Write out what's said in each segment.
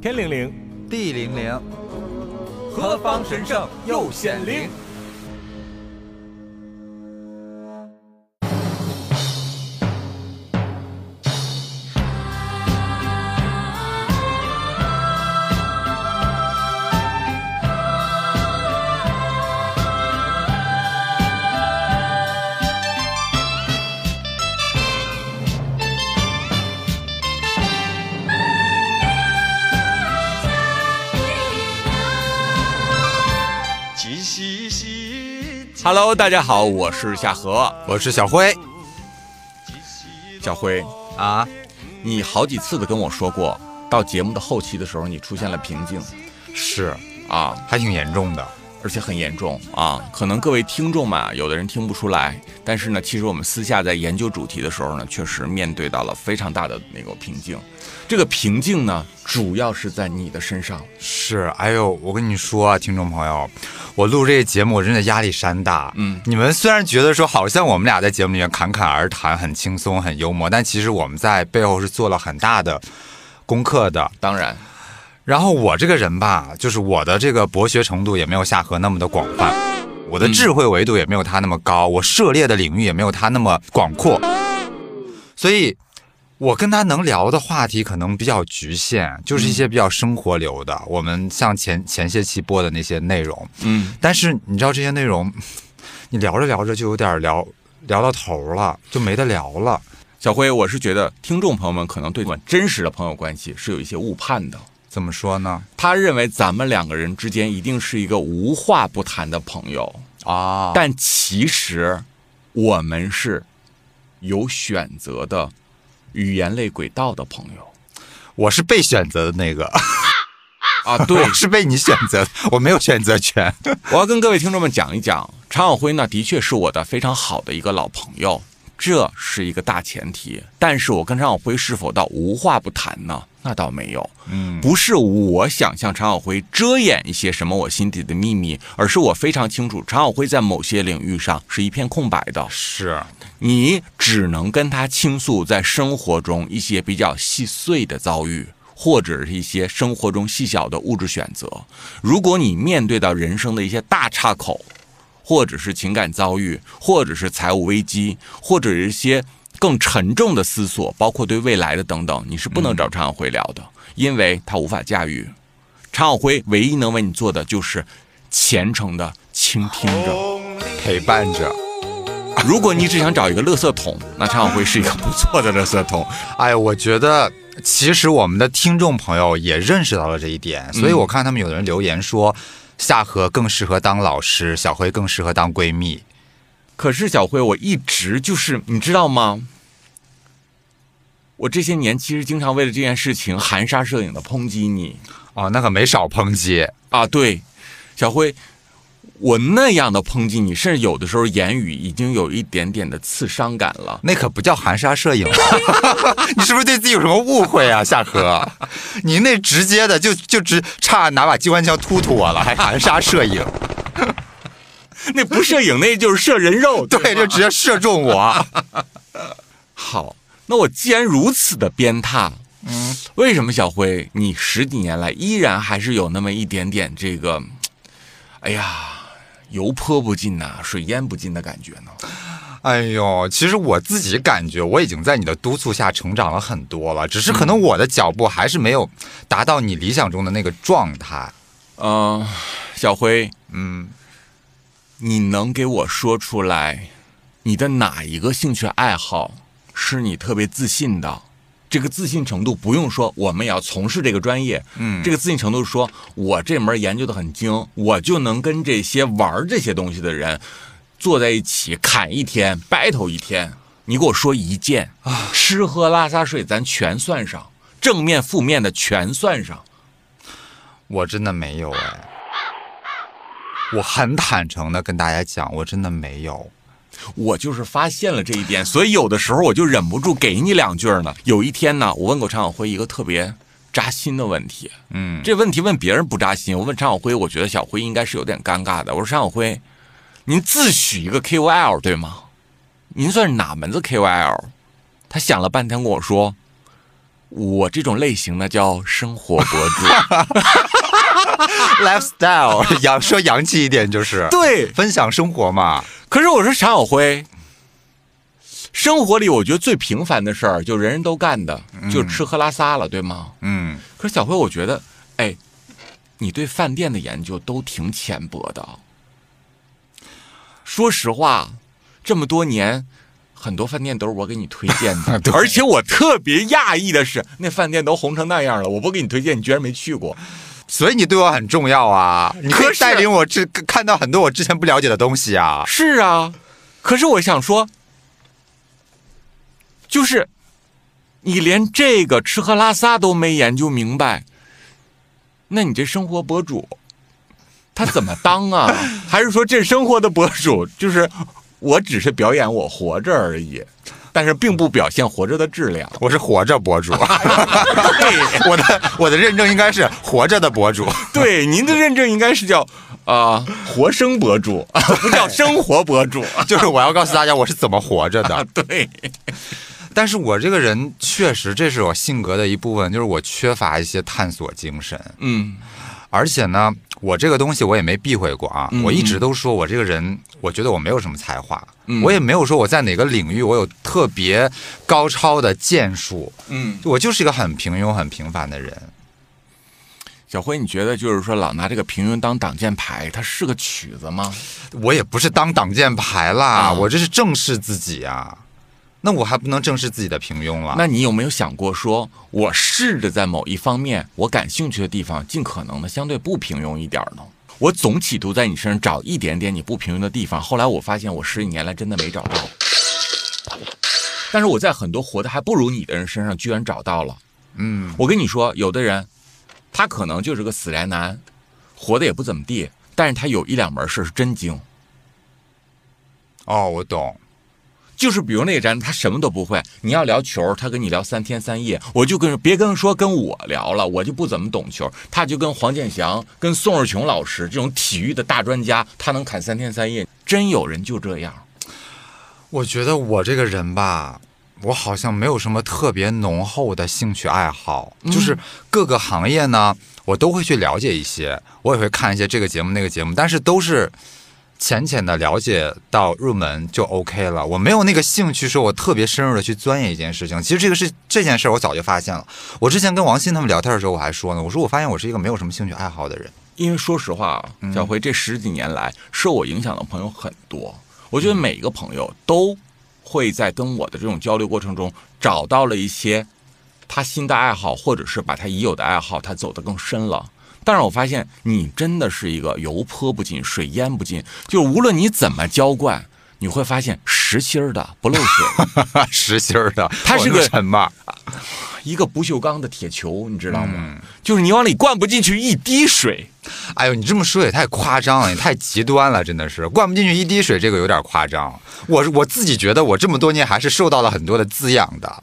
天灵灵，地灵灵，何方神圣又显灵？Hello，大家好，我是夏荷，我是小辉。小辉啊，你好几次的跟我说过，到节目的后期的时候，你出现了瓶颈，是啊，还挺严重的，而且很严重啊。可能各位听众嘛，有的人听不出来，但是呢，其实我们私下在研究主题的时候呢，确实面对到了非常大的那个瓶颈。这个瓶颈呢，主要是在你的身上。是，哎呦，我跟你说啊，听众朋友，我录这个节目，我真的压力山大。嗯，你们虽然觉得说好像我们俩在节目里面侃侃而谈，很轻松，很幽默，但其实我们在背后是做了很大的功课的。当然，然后我这个人吧，就是我的这个博学程度也没有夏荷那么的广泛，我的智慧维度也没有他那么高，我涉猎的领域也没有他那么广阔，所以。我跟他能聊的话题可能比较局限，就是一些比较生活流的。我们像前前些期播的那些内容，嗯，但是你知道这些内容，你聊着聊着就有点聊聊到头了，就没得聊了。小辉，我是觉得听众朋友们可能对我真实的朋友关系是有一些误判的。怎么说呢？他认为咱们两个人之间一定是一个无话不谈的朋友啊，但其实我们是有选择的。语言类轨道的朋友，我是被选择的那个啊，对，是被你选择，我没有选择权。我要跟各位听众们讲一讲，常晓辉呢，的确是我的非常好的一个老朋友，这是一个大前提。但是我跟常晓辉是否到无话不谈呢？那倒没有，嗯，不是我想向常晓辉遮掩一些什么我心底的秘密，而是我非常清楚，常晓辉在某些领域上是一片空白的。是。你只能跟他倾诉在生活中一些比较细碎的遭遇，或者是一些生活中细小的物质选择。如果你面对到人生的一些大岔口，或者是情感遭遇，或者是财务危机，或者是一些更沉重的思索，包括对未来的等等，你是不能找常晓辉聊的，因为他无法驾驭。常晓辉唯一能为你做的就是虔诚的倾听着，陪伴着。如果你只想找一个垃圾桶，那常晓辉是一个不错的垃圾桶。哎，我觉得其实我们的听众朋友也认识到了这一点，所以我看他们有的人留言说，夏荷更适合当老师，小辉更适合当闺蜜。可是小辉，我一直就是你知道吗？我这些年其实经常为了这件事情含沙射影的抨击你。哦，那可没少抨击啊。对，小辉。我那样的抨击你，甚至有的时候言语已经有一点点的刺伤感了。那可不叫含沙射影，你是不是对自己有什么误会啊，夏荷？你那直接的就就只差拿把机关枪突突我了，还含沙射影？那不摄影，那就是射人肉，对，就直接射中我。好，那我既然如此的鞭挞，嗯，为什么小辉你十几年来依然还是有那么一点点这个？哎呀！油泼不进呐，水淹不进的感觉呢。哎呦，其实我自己感觉我已经在你的督促下成长了很多了，只是可能我的脚步还是没有达到你理想中的那个状态。嗯，小辉，嗯，你能给我说出来，你的哪一个兴趣爱好是你特别自信的？这个自信程度不用说，我们也要从事这个专业。嗯，这个自信程度是说，我这门研究的很精，我就能跟这些玩这些东西的人坐在一起侃一天，battle 一天。你给我说一件啊，吃喝拉撒睡咱全算上，正面负面的全算上。我真的没有哎，我很坦诚的跟大家讲，我真的没有。我就是发现了这一点，所以有的时候我就忍不住给你两句呢。有一天呢，我问过常晓辉一个特别扎心的问题，嗯，这问题问别人不扎心，我问常晓辉，我觉得小辉应该是有点尴尬的。我说常晓辉，您自诩一个 KOL 对吗？您算是哪门子 KOL？他想了半天跟我说，我这种类型呢叫生活博主。lifestyle 洋说洋气一点就是对，分享生活嘛。可是我说常晓辉，生活里我觉得最平凡的事儿，就人人都干的，就是吃喝拉撒了，对吗？嗯，可是小辉，我觉得，哎，你对饭店的研究都挺浅薄的。说实话，这么多年，很多饭店都是我给你推荐的，而且我特别讶异的是，那饭店都红成那样了，我不给你推荐，你居然没去过。所以你对我很重要啊，你可以带领我这看到很多我之前不了解的东西啊。是啊，可是我想说，就是你连这个吃喝拉撒都没研究明白，那你这生活博主他怎么当啊？还是说这生活的博主就是我只是表演我活着而已，但是并不表现活着的质量？我是活着博主，对我的我的认证应该是活着的博主。对，您的认证应该是叫啊、活生博主，不叫生活博主。就是我要告诉大家我是怎么活着啊的。，对，但是我这个人确实，这是我性格的一部分，就是我缺乏一些探索精神。嗯而且呢，我这个东西我也没避讳过啊，嗯我一直都说我这个人，我觉得我没有什么才华，嗯我也没有说我在哪个领域我有特别高超的建树，嗯。我就是一个很平庸、很平凡的人。小辉，你觉得就是说老拿这个平庸当挡箭牌，它是个曲子吗？我也不是当挡箭牌啦，啊我这是正视自己啊。那我还不能正视自己的平庸了？那你有没有想过说，我试着在某一方面我感兴趣的地方，尽可能的相对不平庸一点呢？我总企图在你身上找一点点你不平庸的地方，后来我发现我十几年来真的没找到。但是我在很多活得还不如你的人身上居然找到了。嗯，我跟你说，有的人他可能就是个死宅男，活得也不怎么地，但是他有一两门事儿是真精。哦，我懂。就是比如那个宅男，他什么都不会。你要聊球，他跟你聊三天三夜，我就跟别跟说跟我聊了，我就不怎么懂球。他就跟黄健翔、跟宋世琼老师这种体育的大专家，他能侃三天三夜。真有人就这样。我觉得我这个人吧，我好像没有什么特别浓厚的兴趣爱好，就是各个行业呢，我都会去了解一些，我也会看一些这个节目那个节目，但是都是浅浅的了解到入门就 OK 了。我没有那个兴趣说我特别深入的去钻研一件事情。其实这个是这件事儿我早就发现了。我之前跟王鑫他们聊天的时候，我还说呢，我说我发现我是一个没有什么兴趣爱好的人。因为说实话啊，小辉这十几年来受我影响的朋友很多，我觉得每一个朋友都会在跟我的这种交流过程中找到了一些他新的爱好，或者是把他已有的爱好他走得更深了。但是我发现你真的是一个油泼不进、水淹不进，就是无论你怎么浇灌，你会发现实心儿的不漏水，实心儿的，它是个什么，一个不锈钢的铁球，你知道吗？就是你往里灌不进去一滴水。哎呦，你这么说也太夸张了，也太极端了，真的是灌不进去一滴水，这个有点夸张。我我自己觉得我这么多年还是受到了很多的滋养的，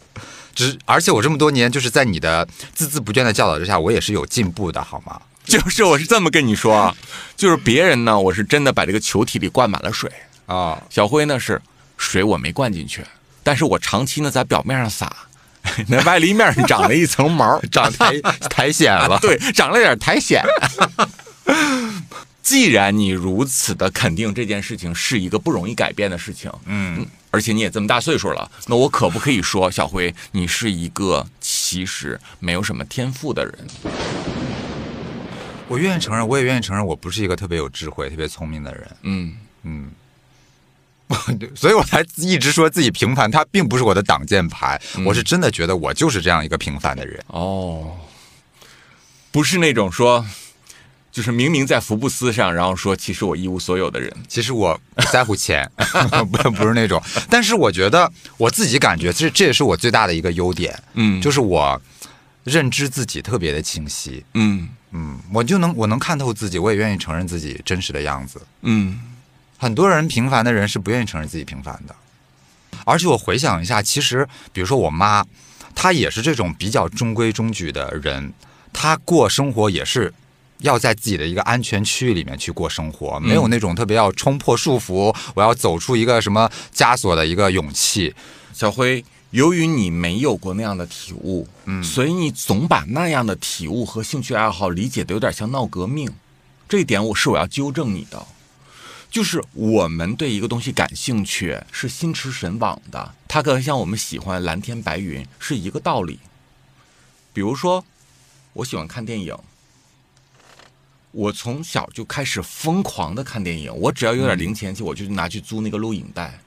只而且我这么多年就是在你的孜孜不倦的教导之下，我也是有进步的，好吗？就是我是这么跟你说啊，就是别人呢，我是真的把这个球体里灌满了水，啊、小辉呢是水我没灌进去，但是我长期呢在表面上撒，那外立面上长了一层毛，长苔苔藓了。对，长了点苔藓。既然你如此的肯定这件事情是一个不容易改变的事情，嗯，而且你也这么大岁数了，那我可不可以说，小辉，你是一个其实没有什么天赋的人？我愿意承认，我也愿意承认，我不是一个特别有智慧、特别聪明的人。嗯，嗯，所以我才一直说自己平凡，它并不是我的挡箭牌。我是真的觉得我就是这样一个平凡的人。哦，不是那种说，就是明明在福布斯上，然后说其实我一无所有的人。其实我不在乎钱，不不是那种。但是我觉得我自己感觉，这这也是我最大的一个优点，嗯，就是我认知自己特别的清晰。嗯嗯，我就能我能看透自己，我也愿意承认自己真实的样子。嗯很多人平凡的人是不愿意承认自己平凡的，而且我回想一下，其实比如说我妈，她也是这种比较中规中矩的人，她过生活也是要在自己的一个安全区域里面去过生活，没有那种特别要冲破束缚，我要走出一个什么枷锁的一个勇气。小辉由于你没有过那样的体悟，嗯，所以你总把那样的体悟和兴趣爱好理解的有点像闹革命，这一点我是我要纠正你的。就是我们对一个东西感兴趣是心驰神往的，它可能像我们喜欢蓝天白云是一个道理。比如说，我喜欢看电影，我从小就开始疯狂的看电影，我只要有点零钱钱，我就拿去租那个录影带。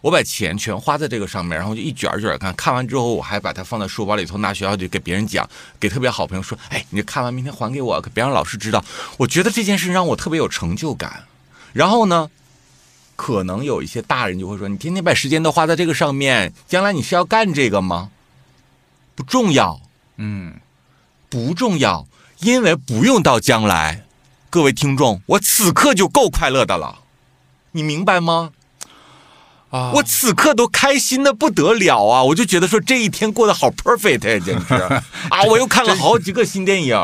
我把钱全花在这个上面，然后就一卷一卷看。看完之后，我还把它放在书包里头，拿学校去给别人讲，给特别好朋友说：“哎，你看完明天还给我，可别让老师知道。”我觉得这件事让我特别有成就感。然后呢，可能有一些大人就会说：“你天天把时间都花在这个上面，将来你是要干这个吗？”不重要，嗯，不重要，因为不用到将来。各位听众，我此刻就够快乐的了，你明白吗？啊，我此刻都开心的不得了啊！我就觉得说这一天过得好 perfect 呀，简直 啊！我又看了好几个新电影，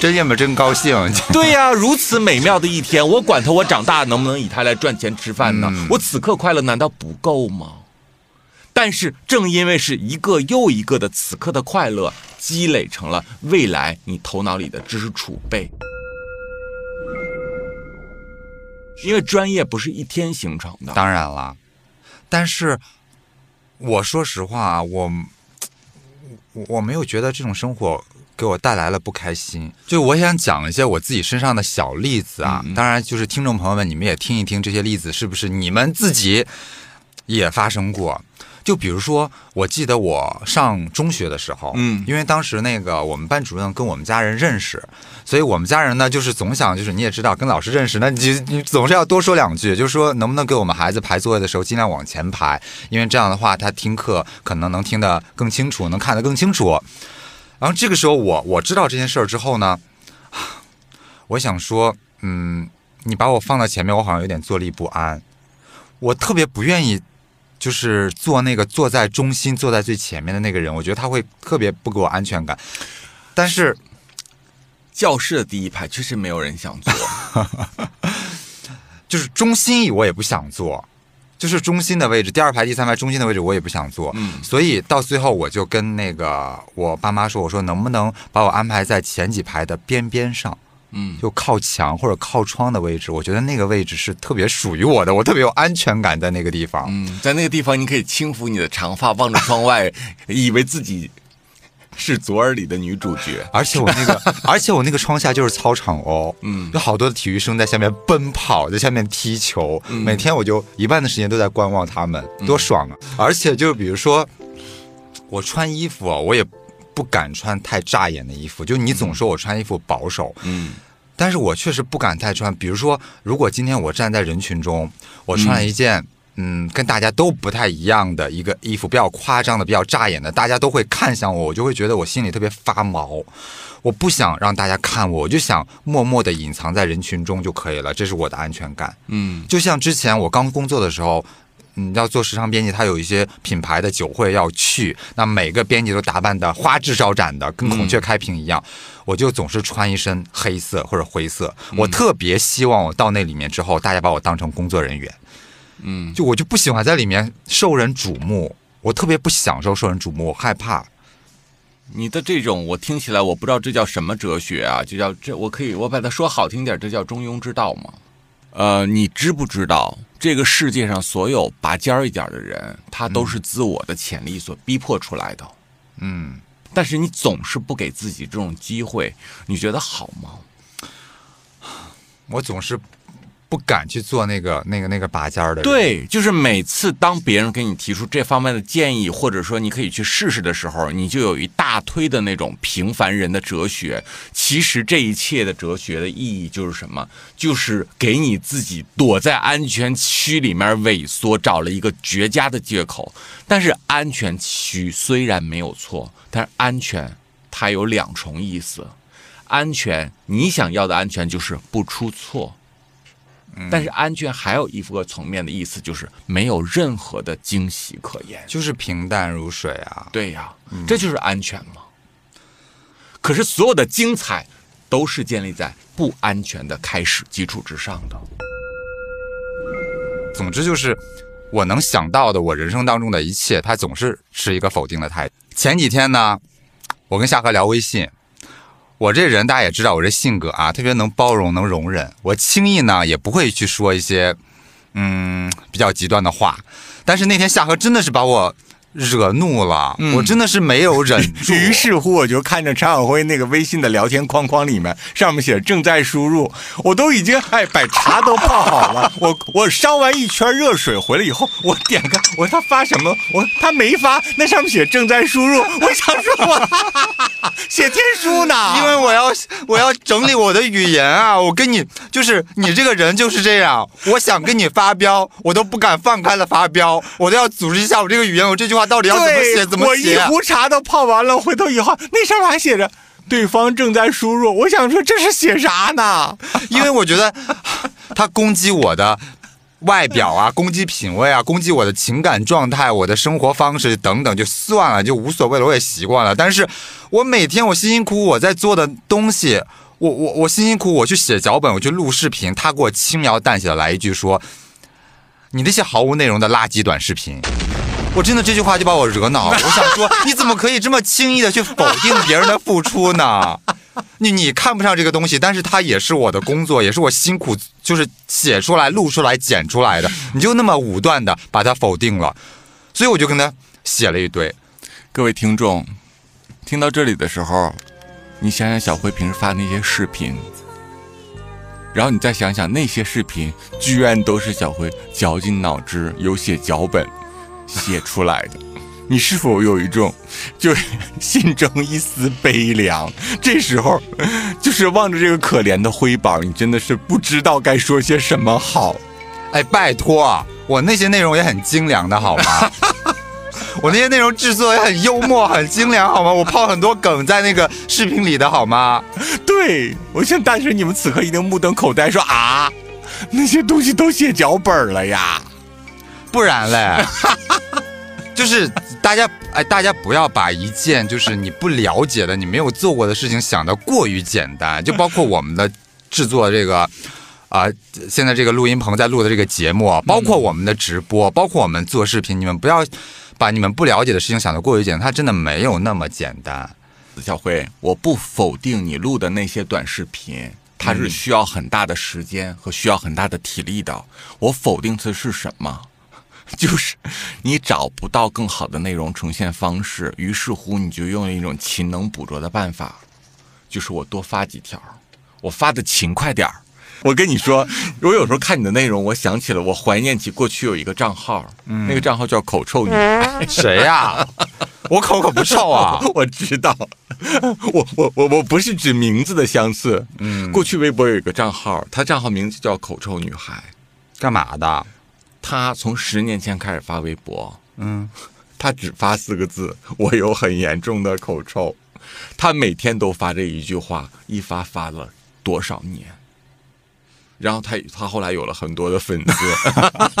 真羡慕真高兴。对呀，如此美妙的一天，我管他我长大能不能以它来赚钱吃饭呢？我此刻快乐难道不够吗？但是正因为是一个又一个的此刻的快乐，积累成了未来你头脑里的知识储备。因为专业不是一天形成的，当然了。但是，我说实话啊，我我没有觉得这种生活给我带来了不开心。就我想讲一些我自己身上的小例子啊，当然就是听众朋友们，你们也听一听这些例子是不是你们自己也发生过。就比如说，我记得我上中学的时候，嗯，因为当时那个我们班主任跟我们家人认识，所以我们家人呢就是总想，就是你也知道，跟老师认识，那你你总是要多说两句，就是说能不能给我们孩子排座位的时候尽量往前排，因为这样的话他听课可能能听得更清楚，能看得更清楚。然后这个时候我我知道这件事儿之后呢，我想说，嗯，你把我放在前面，我好像有点坐立不安，我特别不愿意。就是坐那个坐在中心、坐在最前面的那个人，我觉得他会特别不给我安全感。但是教室的第一排确实没有人想坐，就是中心我也不想坐，就是中心的位置，第二排、第三排中心的位置我也不想坐。嗯，所以到最后我就跟那个我爸妈说：“我说能不能把我安排在前几排的边边上？”嗯，就靠墙或者靠窗的位置，我觉得那个位置是特别属于我的，我特别有安全感在那个地方。嗯，在那个地方，你可以轻抚你的长发，望着窗外，以为自己是左耳里的女主角。而且我那个，而且我那个窗下就是操场哦，嗯，有好多的体育生在下面奔跑，在下面踢球，每天我就一半的时间都在观望他们，多爽啊！而且就比如说我穿衣服啊，我也。不敢穿太扎眼的衣服，就你总说我穿衣服保守，嗯，但是我确实不敢太穿。比如说，如果今天我站在人群中，我穿了一件嗯跟大家都不太一样的一个衣服，比较夸张的、比较扎眼的，大家都会看向我，我就会觉得我心里特别发毛。我不想让大家看我，我就想默默的隐藏在人群中就可以了，这是我的安全感。嗯，就像之前我刚工作的时候。嗯，要做时尚编辑，他有一些品牌的酒会要去，那每个编辑都打扮的花枝招展的，跟孔雀开屏一样。我就总是穿一身黑色或者灰色，我特别希望我到那里面之后，大家把我当成工作人员。嗯，就我就不喜欢在里面受人瞩目，我特别不享受受人瞩目，我害怕。你的这种，我听起来我不知道这叫什么哲学啊？就叫这，我可以我把它说好听点，这叫中庸之道吗？呃，你知不知道？这个世界上所有拔尖儿一点的人，他都是自我的潜力所逼迫出来的。嗯，但是你总是不给自己这种机会，你觉得好吗？我总是。不敢去做那个、那个、那个拔尖儿的。对，就是每次当别人给你提出这方面的建议，或者说你可以去试试的时候，你就有一大推的那种平凡人的哲学。其实这一切的哲学的意义就是什么？就是给你自己躲在安全区里面萎缩，找了一个绝佳的借口。但是安全区虽然没有错，但是安全它有两重意思。安全，你想要的安全就是不出错。但是安全还有一个层面的意思，就是没有任何的惊喜可言，就是平淡如水啊。对呀，这就是安全嘛。可是所有的精彩都是建立在不安全的开始基础之上的。总之就是，我能想到的，我人生当中的一切，他总是持一个否定的态度。前几天呢，我跟夏荷聊微信，我这人大家也知道，我这性格啊，特别能包容，能容忍，我轻易呢也不会去说一些嗯比较极端的话。但是那天夏荷真的是把我。惹怒了，我真的是没有忍住。于是乎，我就看着常晓辉那个微信的聊天框框里面，上面写正在输入，我都已经哎把茶都泡好了。我我烧完一圈热水回来以后，我点开，我说他发什么？我他没发，那上面写正在输入。我想说，我 写天书呢，因为我要我要整理我的语言啊。我跟你就是你这个人就是这样，我想跟你发飙，我都不敢放开了发飙，我都要组织一下我这个语言，我这句话。到底要怎么写？怎么写？我一壶茶都泡完了，回头以后那上面还写着“对方正在输入”。我想说这是写啥呢？因为我觉得他攻击我的外表啊，攻击品味啊，攻击我的情感状态、我的生活方式等等，就算了，就无所谓了，我也习惯了。但是我每天我辛辛苦苦我在做的东西，我我我辛辛苦苦我去写脚本，我去录视频，他给我轻描淡写的来一句说：“你那些毫无内容的垃圾短视频。”我真的这句话就把我惹恼了。我想说，你怎么可以这么轻易的去否定别人的付出呢？你你看不上这个东西，但是它也是我的工作，也是我辛苦就是写出来、录出来、剪出来的，你就那么武断的把它否定了，所以我就跟他写了一堆。各位听众，听到这里的时候，你想想小辉平时发那些视频，然后你再想想那些视频，居然都是小辉绞尽脑汁有写脚本。写出来的，你是否有一种，就心中一丝悲凉？这时候，就是望着这个可怜的灰宝，你真的是不知道该说些什么好。哎，拜托，我那些内容也很精良的好吗？我那些内容制作也很幽默、很精良好吗？我抛很多梗在那个视频里的好吗？对，我想但是你们此刻一定目瞪口呆，说啊，那些东西都写脚本了呀。不然嘞，就是大家哎，大家不要把一件就是你不了解的、你没有做过的事情想得过于简单。就包括我们的制作这个啊，现在这个录音棚在录的这个节目，包括我们的直播，包括我们做视频，你们不要把你们不了解的事情想得过于简单，它真的没有那么简单。小辉，我不否定你录的那些短视频，它是需要很大的时间和需要很大的体力的。我否定的是什么？就是你找不到更好的内容呈现方式，于是乎你就用了一种勤能补拙的办法，就是我多发几条，我发的勤快点儿。我跟你说，我有时候看你的内容，我想起了，我怀念起过去有一个账号，那个账号叫口臭女，谁呀？我口可不臭啊！我知道，我我我我不是指名字的相似。嗯，过去微博有一个账号，他账号名字叫口臭女孩，干嘛的？他从十年前开始发微博，嗯，他只发四个字：“ 我有很严重的口臭。”他每天都发这一句话，一发发了多少年？然后他他后来有了很多的粉丝，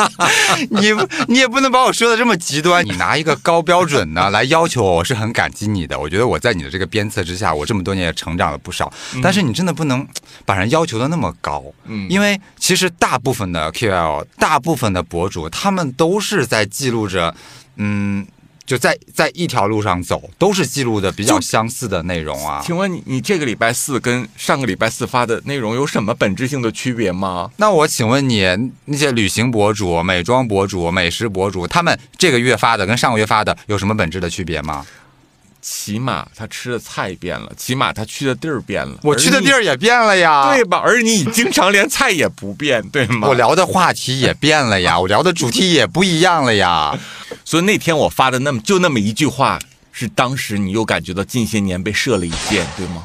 你你也不能把我说的这么极端。你拿一个高标准呢 来要求我，我是很感激你的。我觉得我在你的这个鞭策之下，我这么多年也成长了不少。但是你真的不能把人要求的那么高，嗯，因为其实大部分的 QL，大部分的博主，他们都是在记录着，嗯。就在在一条路上走，都是记录的比较相似的内容啊。请问你，你这个礼拜四跟上个礼拜四发的内容有什么本质性的区别吗？那我请问你，那些旅行博主、美妆博主、美食博主，他们这个月发的跟上个月发的有什么本质的区别吗？起码他吃的菜变了，起码他去的地儿变了，我去的地儿也变了呀，对吧？而你经常连菜也不变，对吗？我聊的话题也变了呀，我聊的主题也不一样了呀。所以那天我发的那么就那么一句话，是当时你又感觉到近些年被射了一箭，对吗？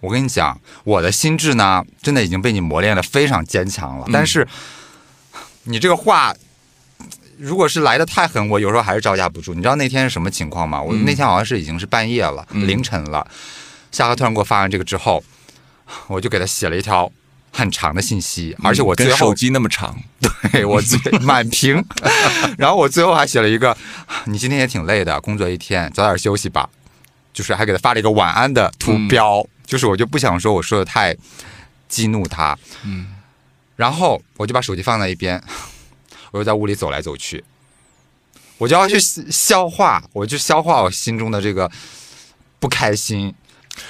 我跟你讲，我的心智呢，真的已经被你磨练的非常坚强了。但是你这个话。如果是来的太狠，我有时候还是招架不住。你知道那天是什么情况吗？我那天好像是已经是半夜了，凌晨了。夏荷突然给我发完这个之后，我就给他写了一条很长的信息，而且我最后手机那么长，对我最满屏。然后我最后还写了一个：你今天也挺累的，工作一天，早点休息吧。就是还给他发了一个晚安的图标，就是我就不想说我说的太激怒他。嗯，然后我就把手机放在一边。我就在屋里走来走去，我就要去消化，我就消化我心中的这个不开心。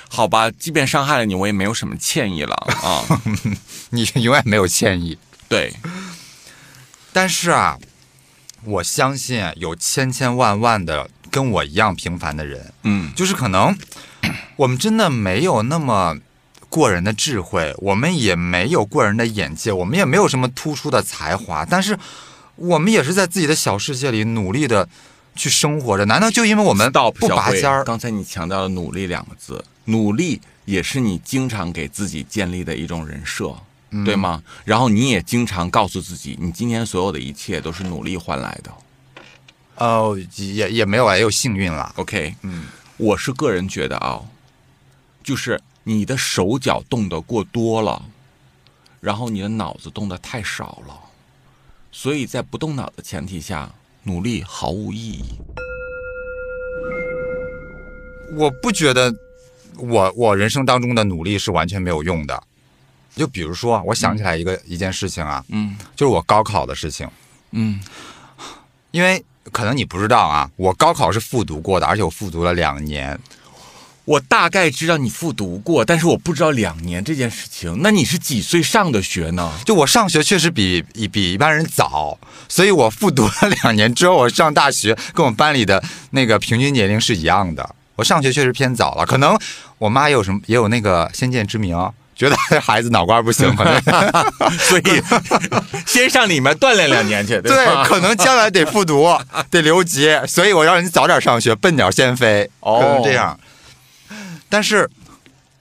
好吧，即便伤害了你，我也没有什么歉意了啊。你永远没有歉意，对，但是啊，我相信有千千万万的跟我一样平凡的人，嗯就是可能我们真的没有那么过人的智慧，我们也没有过人的眼界，我们也没有什么突出的才华，但是我们也是在自己的小世界里努力的去生活着。难道就因为我们不拔尖儿？刚才你强调了“努力”两个字，努力也是你经常给自己建立的一种人设，嗯对吗？然后你也经常告诉自己，你今天所有的一切都是努力换来的。哦，也也没有啊，也有幸运了。OK，嗯，我是个人觉得啊，就是你的手脚动得过多了，然后你的脑子动得太少了，所以在不动脑的前提下，努力毫无意义。我不觉得我我人生当中的努力是完全没有用的。就比如说，我想起来一个、一件事情啊，嗯就是我高考的事情。嗯因为可能你不知道啊，我高考是复读过的，而且我复读了两年。我大概知道你复读过，但是我不知道两年这件事情。那你是几岁上的学呢？就我上学确实比比比一般人早，所以我复读了两年之后，我上大学跟我们班里的那个平均年龄是一样的。我上学确实偏早了，可能我妈也有什么也有那个先见之明，觉得孩子脑瓜不行，可 能 所以先上里面锻炼两年去，对，吧？可能将来得复读，得留级，所以我让你早点上学，笨鸟先飞，哦可能这样。但是，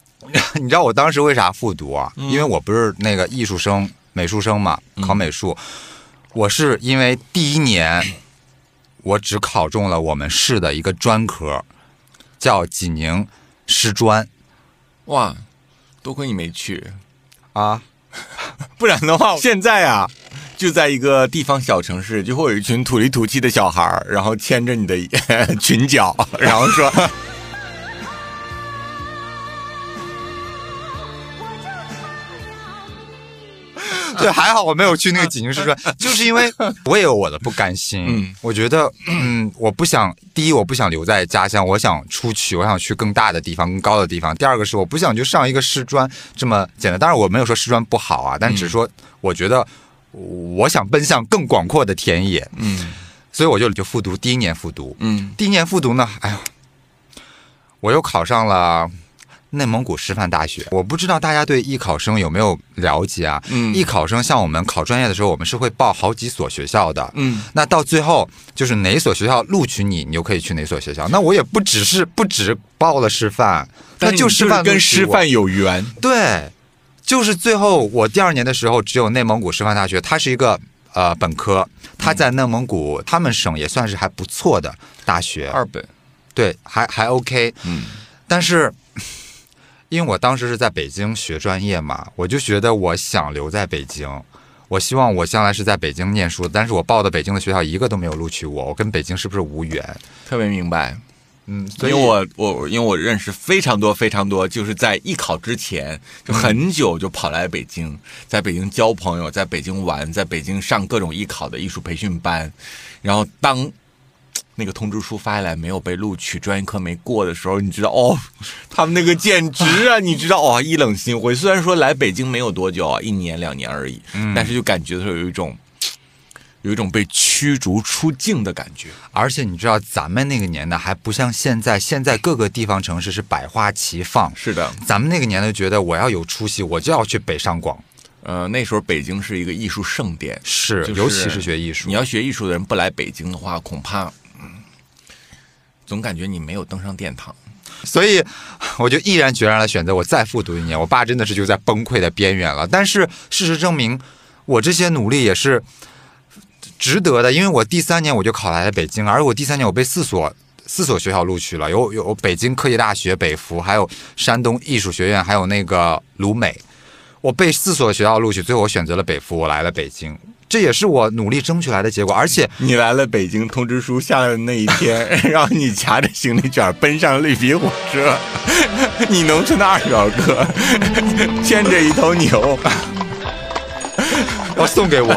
你知道我当时为啥复读啊？因为我不是那个艺术生、美术生嘛，考美术。我是因为第一年，我只考中了我们市的一个专科，叫济宁师专哇，多亏你没去，啊。不然的话，现在啊，就在一个地方小城市，就会有一群土里土气的小孩儿，然后牵着你的裙角，然后说对，还好我没有去那个济宁师专，就是因为我也有我的不甘心。嗯我觉得，嗯，我不想，第一，我不想留在家乡，我想出去，我想去更大的地方、更高的地方。第二个是，我不想就上一个师专这么简单。当然，我没有说师专不好啊，但只是说，我觉得我想奔向更广阔的田野，嗯所以我就就复读，第一年复读。嗯第一年复读呢，哎呀，我又考上了内蒙古师范大学。我不知道大家对艺考生有没有了解啊？嗯艺考生像我们考专业的时候，我们是会报好几所学校的。嗯，那到最后就是哪所学校录取你，你就可以去哪所学校。那我也不只是不只报了师范，那就师范跟师范有缘，对，就是最后我第二年的时候，只有内蒙古师范大学，它是一个呃本科，它在内蒙古他们省也算是还不错的大学，二本，对，还还 OK。嗯但是因为我当时是在北京学专业嘛，我就觉得我想留在北京。我希望我将来是在北京念书，但是我报的北京的学校一个都没有录取我，我跟北京是不是无缘？特别明白。嗯，所以因为我我因为我认识非常多非常多，就是在艺考之前就很久就跑来北京，在北京交朋友，在北京玩，在北京上各种艺考的艺术培训班，然后当 那个通知书发下来没有被录取，专业课没过的时候，你知道哦，他们那个简直啊，你知道哦，一冷心灰。虽然说来北京没有多久啊，一年两年而已，但是就感觉是有一种 有一种被驱逐出境的感觉。而且你知道，咱们那个年代还不像现在，现在各个地方城市是百花齐放。是的，咱们那个年代觉得我要有出息，我就要去北上广，呃，那时候北京是一个艺术盛典，是，就是尤其是学艺术。你要学艺术的人不来北京的话，恐怕，嗯，总感觉你没有登上殿堂。所以我就毅然决然的选择我再复读一年。我爸真的是就在崩溃的边缘了，但是事实证明，我这些努力也是值得的，因为我第三年我就考来了北京，而我第三年我被四所。四所学校录取了，有有北京科技大学、北服，还有山东艺术学院，还有那个鲁美。我被四所学校录取，最后我选择了北服，我来了北京，这也是我努力争取来的结果。而且你来了北京，通知书下来的那一天，然后你夹着行李卷奔上绿皮火车，你农村的二表哥牵着一头牛，要送给我，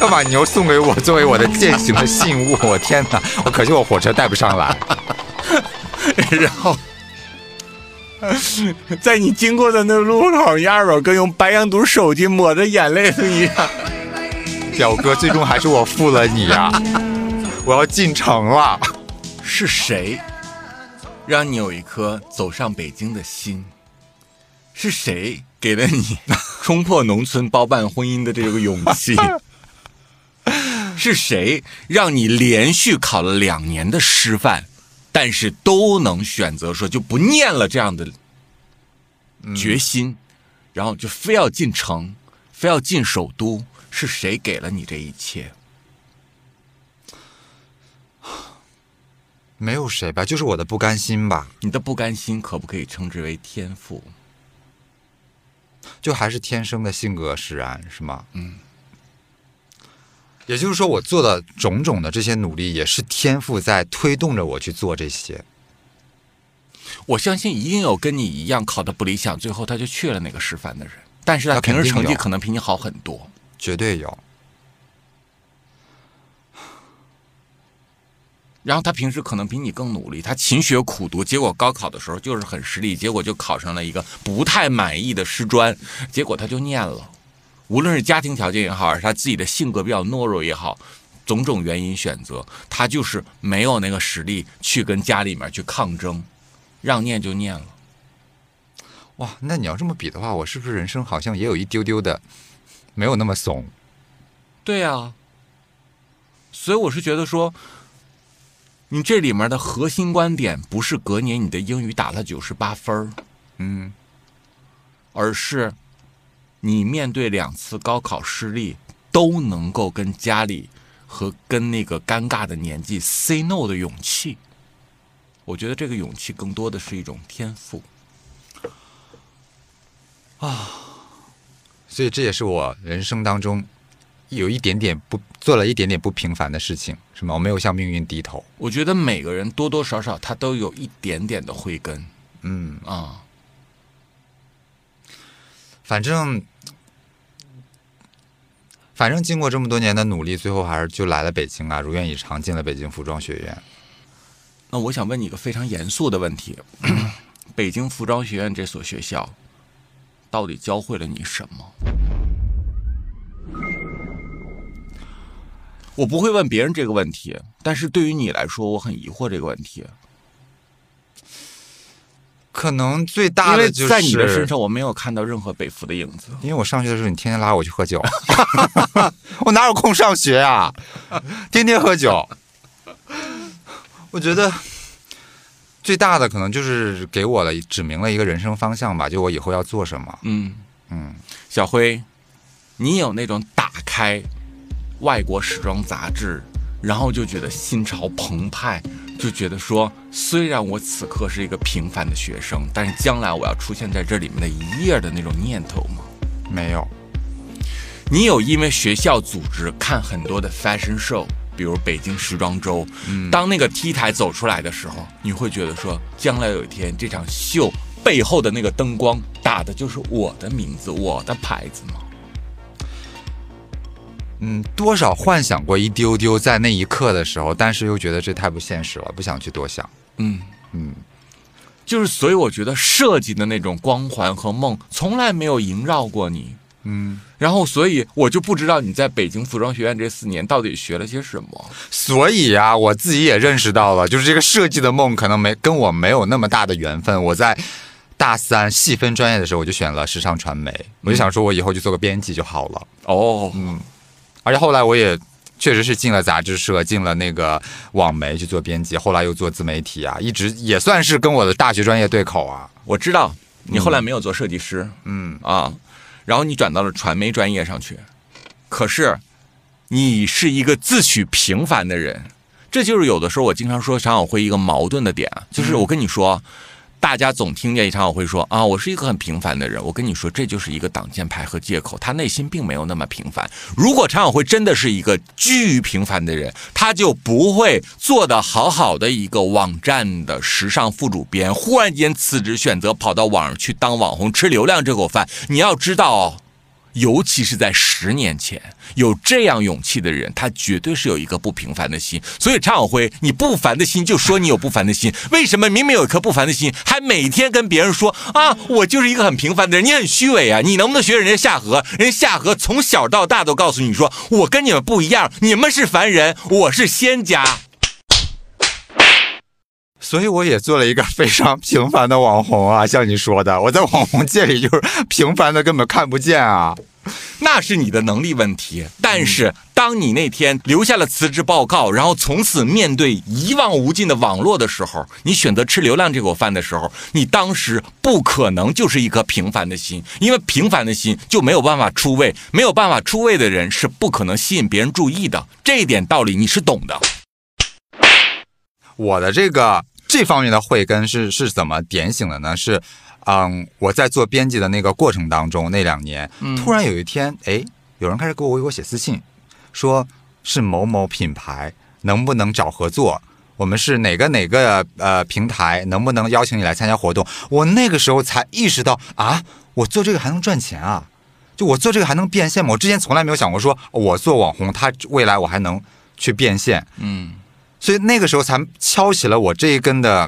要把牛送给我作为我的践行的信物。我天哪！我可惜我火车带不上来。然后，在你经过的那路口，你二表哥用白羊肚手巾抹着眼泪的一样。表哥，最终还是我负了你呀！我要进城了。是谁让你有一颗走上北京的心？是谁给了你 冲破农村包办婚姻的这个勇气？是谁让你连续考了两年的师范，但是都能选择说就不念了这样的决心，然后就非要进城，非要进首都？是谁给了你这一切？没有谁吧，就是我的不甘心吧。你的不甘心可不可以称之为天赋？就还是天生的性格使然，是吗？嗯。也就是说，我做的种种的这些努力，也是天赋在推动着我去做这些。我相信一定有跟你一样考的不理想，最后他就去了那个师范的人，但是他平时成绩可能比你好很多，绝对有。然后他平时可能比你更努力，他勤学苦读，结果高考的时候就是很失利，结果就考上了一个不太满意的师专，结果他就念了。无论是家庭条件也好，还是他自己的性格比较懦弱也好，种种原因选择，他就是没有那个实力去跟家里面去抗争，让念就念了。哇，那你要这么比的话，我是不是人生好像也有一丢丢的没有那么怂？对呀，所以我是觉得说。你这里面的核心观点不是隔年你的英语打了九十八分嗯，而是你面对两次高考失利都能够跟家里和跟那个尴尬的年纪 say no 的勇气。我觉得这个勇气更多的是一种天赋啊，所以这也是我人生当中。有一点点不做了一点点不平凡的事情，是吗？我没有向命运低头。我觉得每个人多多少少他都有一点点的慧根。嗯啊，反正反正经过这么多年的努力，最后还是就来了北京啊，如愿以偿进了北京服装学院。那我想问你一个非常严肃的问题：北京服装学院这所学校到底教会了你什么？我不会问别人这个问题，但是对于你来说，我很疑惑这个问题。可能最大的就是在你的身上，我没有看到任何北服的影子。因为我上学的时候，你天天拉我去喝酒，我哪有空上学啊？天天喝酒。我觉得最大的可能就是给我了指明了一个人生方向吧，就我以后要做什么。嗯嗯，小辉，你有那种打开。外国时装杂志，然后就觉得心潮澎湃，就觉得说，虽然我此刻是一个平凡的学生，但是将来我要出现在这里面的一页的那种念头吗？没有。你有因为学校组织看很多的 fashion show，比如北京时装周，当那个 T 台走出来的时候，你会觉得说，将来有一天这场秀背后的那个灯光打的就是我的名字，我的牌子吗？嗯，多少幻想过一丢丢，在那一刻的时候，但是又觉得这太不现实了，不想去多想。嗯嗯，就是所以我觉得设计的那种光环和梦从来没有萦绕过你。嗯，然后所以我就不知道你在北京服装学院这四年到底学了些什么。所以啊，我自己也认识到了，就是这个设计的梦可能没跟我没有那么大的缘分。我在大三细分专业的时候，我就选了时尚传媒，我就想说我以后就做个编辑就好了。哦，嗯。而且后来我也确实是进了杂志社，进了那个网媒去做编辑，后来又做自媒体啊，一直也算是跟我的大学专业对口啊。我知道你后来没有做设计师，嗯啊，然后你转到了传媒专业上去，可是你是一个自诩平凡的人，这就是有的时候我经常说常小会一个矛盾的点，就是我跟你说。大家总听见一场我会说啊，我是一个很平凡的人。我跟你说，这就是一个挡箭牌和借口。他内心并没有那么平凡。如果常小辉真的是一个巨平凡的人，他就不会做的好好的一个网站的时尚副主编，忽然间辞职，选择跑到网上去当网红，吃流量这口饭。你要知道，尤其是在十年前，有这样勇气的人，他绝对是有一个不平凡的心。所以常晓辉，你不凡的心就说你有不凡的心，为什么明明有一颗不凡的心，还每天跟别人说啊，我就是一个很平凡的人？你很虚伪啊！你能不能学人家夏荷？人家夏荷从小到大都告诉你说，我跟你们不一样，你们是凡人，我是仙家。所以我也做了一个非常平凡的网红啊，像你说的，我在网红界里就是平凡的，根本看不见啊。那是你的能力问题。但是，当你那天留下了辞职报告，然后从此面对一望无尽的网络的时候，你选择吃流量这口饭的时候，你当时不可能就是一颗平凡的心，因为平凡的心就没有办法出位，没有办法出位的人是不可能吸引别人注意的。这一点道理你是懂的。我的这个。这方面的慧根是是怎么点醒的呢？是，嗯，我在做编辑的那个过程当中，那两年，突然有一天，哎，有人开始给我微博写私信，说是某某品牌能不能找合作？我们是哪个哪个呃平台，能不能邀请你来参加活动？我那个时候才意识到啊，我做这个还能赚钱啊！就我做这个还能变现吗？我之前从来没有想过，说我做网红，他未来我还能去变现。嗯。所以那个时候才敲起了我这一根的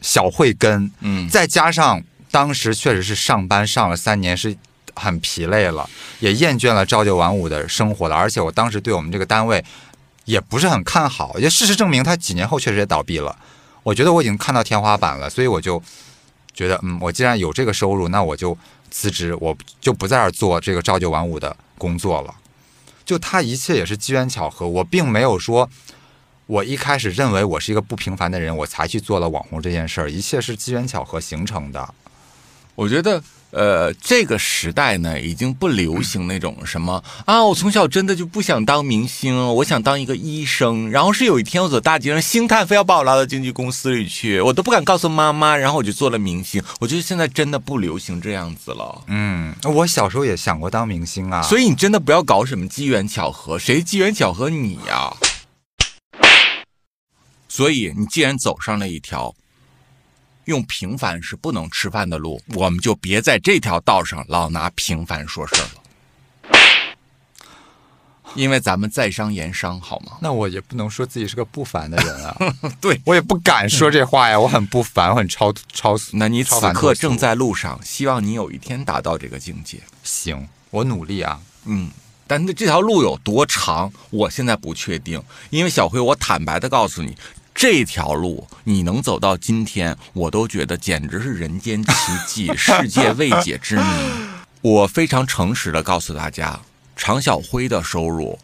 小慧根，嗯，再加上当时确实是上班上了三年，是很疲累了，也厌倦了朝九晚五的生活了，而且我当时对我们这个单位也不是很看好，也事实证明，他几年后确实也倒闭了。我觉得我已经看到天花板了，所以我就觉得，嗯，我既然有这个收入，那我就辞职，我就不在这儿做这个朝九晚五的工作了。就他一切也是机缘巧合，我并没有说。我一开始认为我是一个不平凡的人，我才去做了网红这件事儿，一切是机缘巧合形成的。我觉得，呃，这个时代呢，已经不流行那种什么啊，我从小真的就不想当明星，我想当一个医生。然后是有一天我走大街上，星探非要把我拉到经纪公司里去，我都不敢告诉妈妈，然后我就做了明星。我觉得现在真的不流行这样子了。嗯，我小时候也想过当明星啊。所以你真的不要搞什么机缘巧合，谁机缘巧合你呀？所以，你既然走上了一条用平凡是不能吃饭的路，我们就别在这条道上老拿平凡说事儿了。因为咱们在商言商，好吗？那我也不能说自己是个不凡的人啊。对，我也不敢说这话呀。我很不凡，我很超超。那你此刻正在路上，希望你有一天达到这个境界。行，我努力啊。嗯，但是这条路有多长，我现在不确定。因为小辉，我坦白的告诉你。这条路你能走到今天，我都觉得简直是人间奇迹，世界未解之谜。我非常诚实的告诉大家，常小辉的收入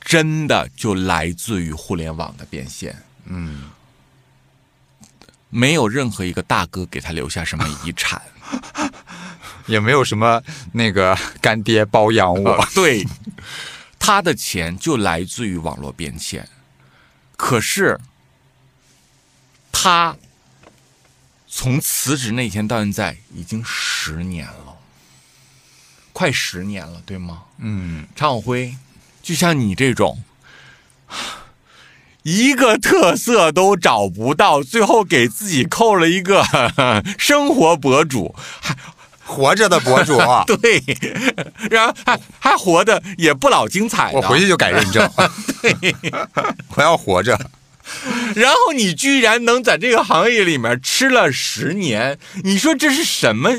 真的就来自于互联网的变现。嗯，没有任何一个大哥给他留下什么遗产，也没有什么那个干爹包养我。对，他的钱就来自于网络变现。可是。他从辞职那天到现在已经十年了，快十年了，对吗？嗯，常晓辉，就像你这种 一个特色都找不到，最后给自己扣了一个 生活博主，还活着的博主，对，然后还还活的也不老精彩。我回去就改认证，对我要活着。然后你居然能在这个行业里面吃了十年，你说这是什么？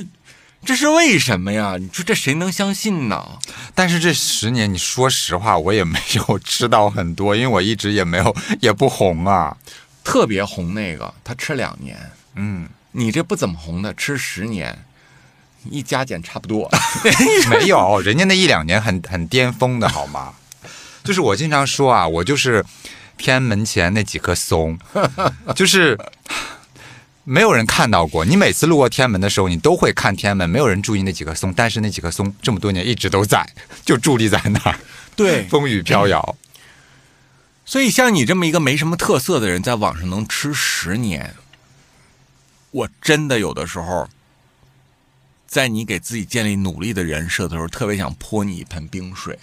这是为什么呀？你说这谁能相信呢？但是这十年，你说实话，我也没有吃到很多，因为我一直也没有也不红啊。特别红那个，他吃两年，嗯，你这不怎么红的，吃十年，一加减差不多。没有，人家那一两年很很巅峰的好吗？就是我经常说啊，我就是。天安门前那几棵松，就是没有人看到过。你每次路过天安门的时候，你都会看天安门，没有人注意那几棵松，但是那几棵松这么多年一直都在，就伫立在那儿，对，风雨飘摇。所以，像你这么一个没什么特色的人，在网上能吃十年，我真的有的时候，在你给自己建立努力的人设的时候，特别想泼你一盆冰水。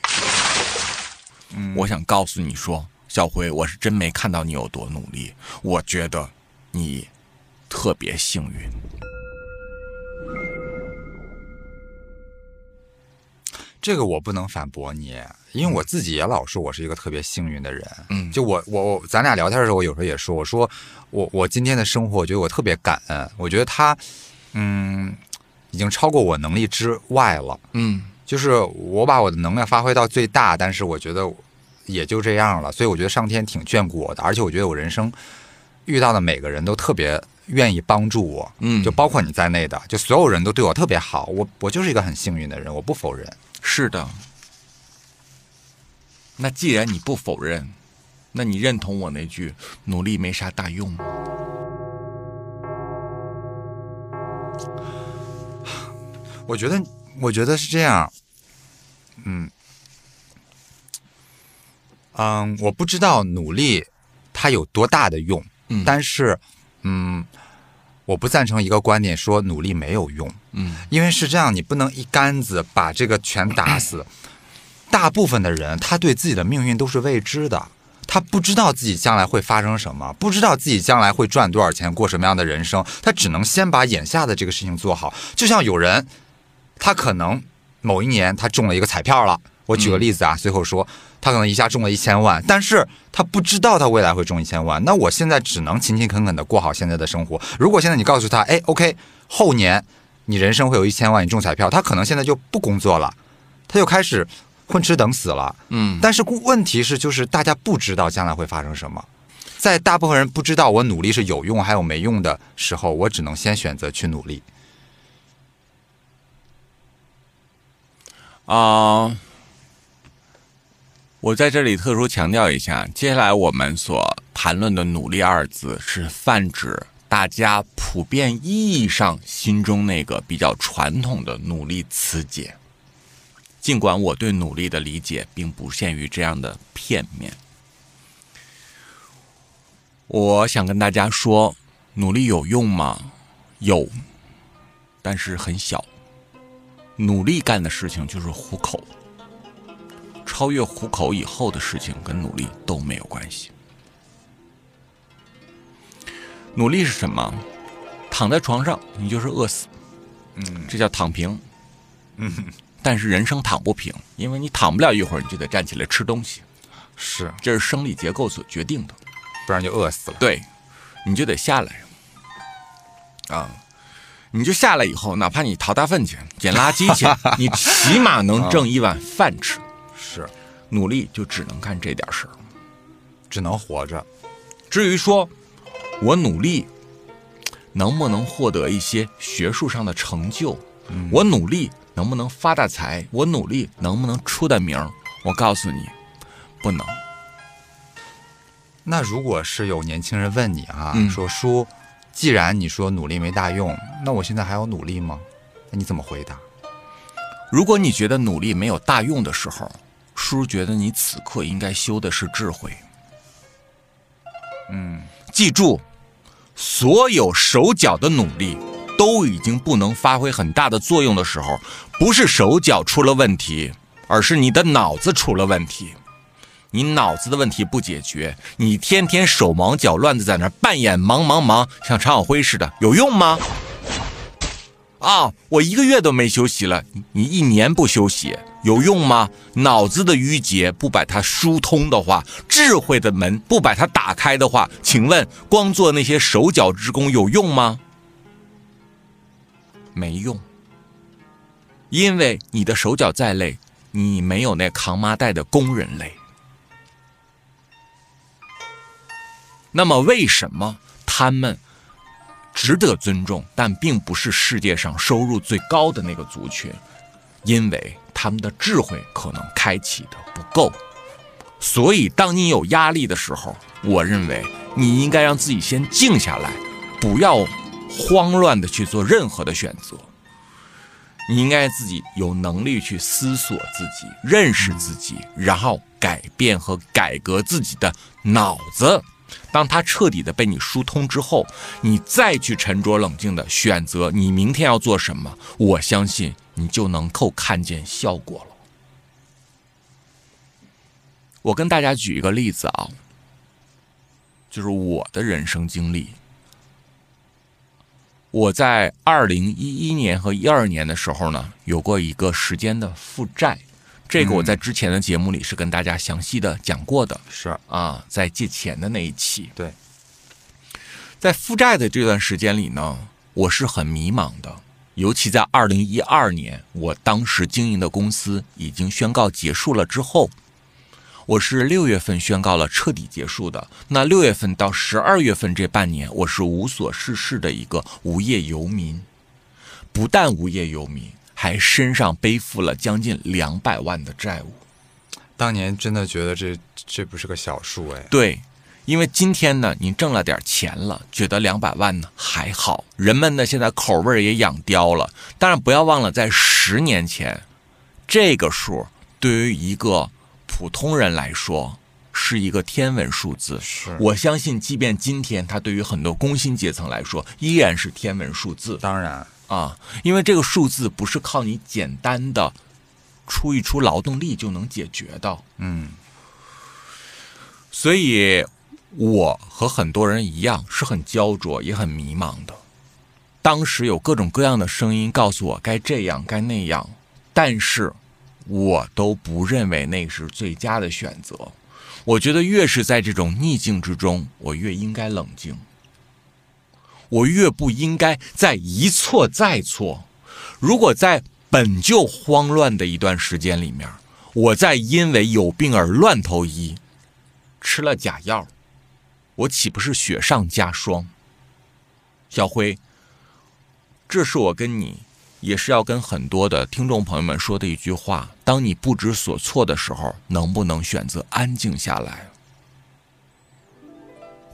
嗯，我想告诉你说。小辉，我是真没看到你有多努力。我觉得你特别幸运。这个我不能反驳你，因为我自己也老说我是一个特别幸运的人。嗯就我我我咱俩聊天的时候，我有时候也说，我说我我今天的生活，我觉得我特别感恩，我觉得他嗯已经超过我能力之外了。嗯就是我把我的能量发挥到最大，但是我觉得也就这样了。所以我觉得上天挺眷顾我的，而且我觉得我人生遇到的每个人都特别愿意帮助我，嗯，就包括你在内的，就所有人都对我特别好。我我就是一个很幸运的人，我不否认。是的。那既然你不否认，那你认同我那句“努力没啥大用”吗？我觉得，我觉得是这样，嗯，嗯，我不知道努力它有多大的用，嗯但是，嗯，我不赞成一个观点说努力没有用，嗯因为是这样，你不能一竿子把这个全打死。大部分的人，他对自己的命运都是未知的，他不知道自己将来会发生什么，不知道自己将来会赚多少钱，过什么样的人生，他只能先把眼下的这个事情做好。就像有人，他可能某一年他中了一个彩票了，我举个例子啊，随口说，他可能一下中了一千万，但是他不知道他未来会中一千万，那我现在只能勤勤恳恳的过好现在的生活。如果现在你告诉他，哎，OK，后年你人生会有一千万，你中彩票，他可能现在就不工作了，他就开始混吃等死了。嗯，但是问题是，就是大家不知道将来会发生什么，在大部分人不知道我努力是有用还有没用的时候，我只能先选择去努力。啊、我在这里特殊强调一下，接下来我们所谈论的“努力”二字，是泛指大家普遍意义上心中那个比较传统的努力词解。尽管我对努力的理解并不限于这样的片面，我想跟大家说，努力有用吗？有，但是很小。努力干的事情就是糊口，超越虎口以后的事情跟努力都没有关系。努力是什么？躺在床上你就是饿死，嗯这叫躺平。嗯，但是人生躺不平，因为你躺不了一会儿，你就得站起来吃东西，是，这是生理结构所决定的。不然就饿死了。对，你就得下来啊。你就下来以后，哪怕你掏大粪去、捡垃圾去，你起码能挣一碗饭吃。是，努力就只能干这点事儿。只能活着。至于说我努力能不能获得一些学术上的成就，我努力能不能发大财，我努力能不能出的名儿，我告诉你，不能。那如果是有年轻人问你啊，嗯说叔，既然你说努力没大用，那我现在还要努力吗？那你怎么回答？如果你觉得努力没有大用的时候，叔觉得你此刻应该修的是智慧。嗯，记住，所有手脚的努力都已经不能发挥很大的作用的时候，不是手脚出了问题，而是你的脑子出了问题。你脑子的问题不解决，你天天手忙脚乱的在那扮演忙忙忙，像常晓辉似的，有用吗？啊，我一个月都没休息了，你一年不休息有用吗？脑子的淤结不把它疏通的话，智慧的门不把它打开的话，请问光做那些手脚之功有用吗？没用，因为你的手脚再累，你没有那扛麻袋的工人累。那么为什么他们值得尊重，但并不是世界上收入最高的那个族群？因为他们的智慧可能开启的不够。所以，当你有压力的时候，我认为你应该让自己先静下来，不要慌乱的去做任何的选择。你应该自己有能力去思索自己、认识自己，然后改变和改革自己的脑子。当它彻底的被你疏通之后，你再去沉着冷静的选择你明天要做什么，我相信你就能够看见效果了。我跟大家举一个例子啊，就是我的人生经历。我在二零一一年和一二年的时候呢，有过一个时间的负债，这个我在之前的节目里是跟大家详细的讲过的。是。啊，在借钱的那一期。对，在负债的这段时间里呢，我是很迷茫的，尤其在二零一二年，我当时经营的公司已经宣告结束了之后，我是六月份宣告了彻底结束的。那六月份到十二月份这半年，我是无所事事的一个无业游民，不但无业游民，还身上背负了将近两百万的债务。当年真的觉得这这不是个小数哎。对，因为今天呢，你挣了点钱了，觉得两百万呢还好。人们呢现在口味儿也养刁了。当然，不要忘了，在十年前，这个数对于一个普通人来说是一个天文数字。是我相信，即便今天，它对于很多工薪阶层来说依然是天文数字当然，啊，因为这个数字不是靠你简单的出一出劳动力就能解决的。嗯，所以，我和很多人一样是很焦灼，也很迷茫的。当时有各种各样的声音告诉我该这样，该那样，但是我都不认为那是最佳的选择。我觉得越是在这种逆境之中，我越应该冷静，我越不应该再一错再错。如果在本就慌乱的一段时间里面，我再因为有病而乱投医，吃了假药，我岂不是雪上加霜？小辉，这是我跟你，也是要跟很多的听众朋友们说的一句话：当你不知所措的时候，能不能选择安静下来？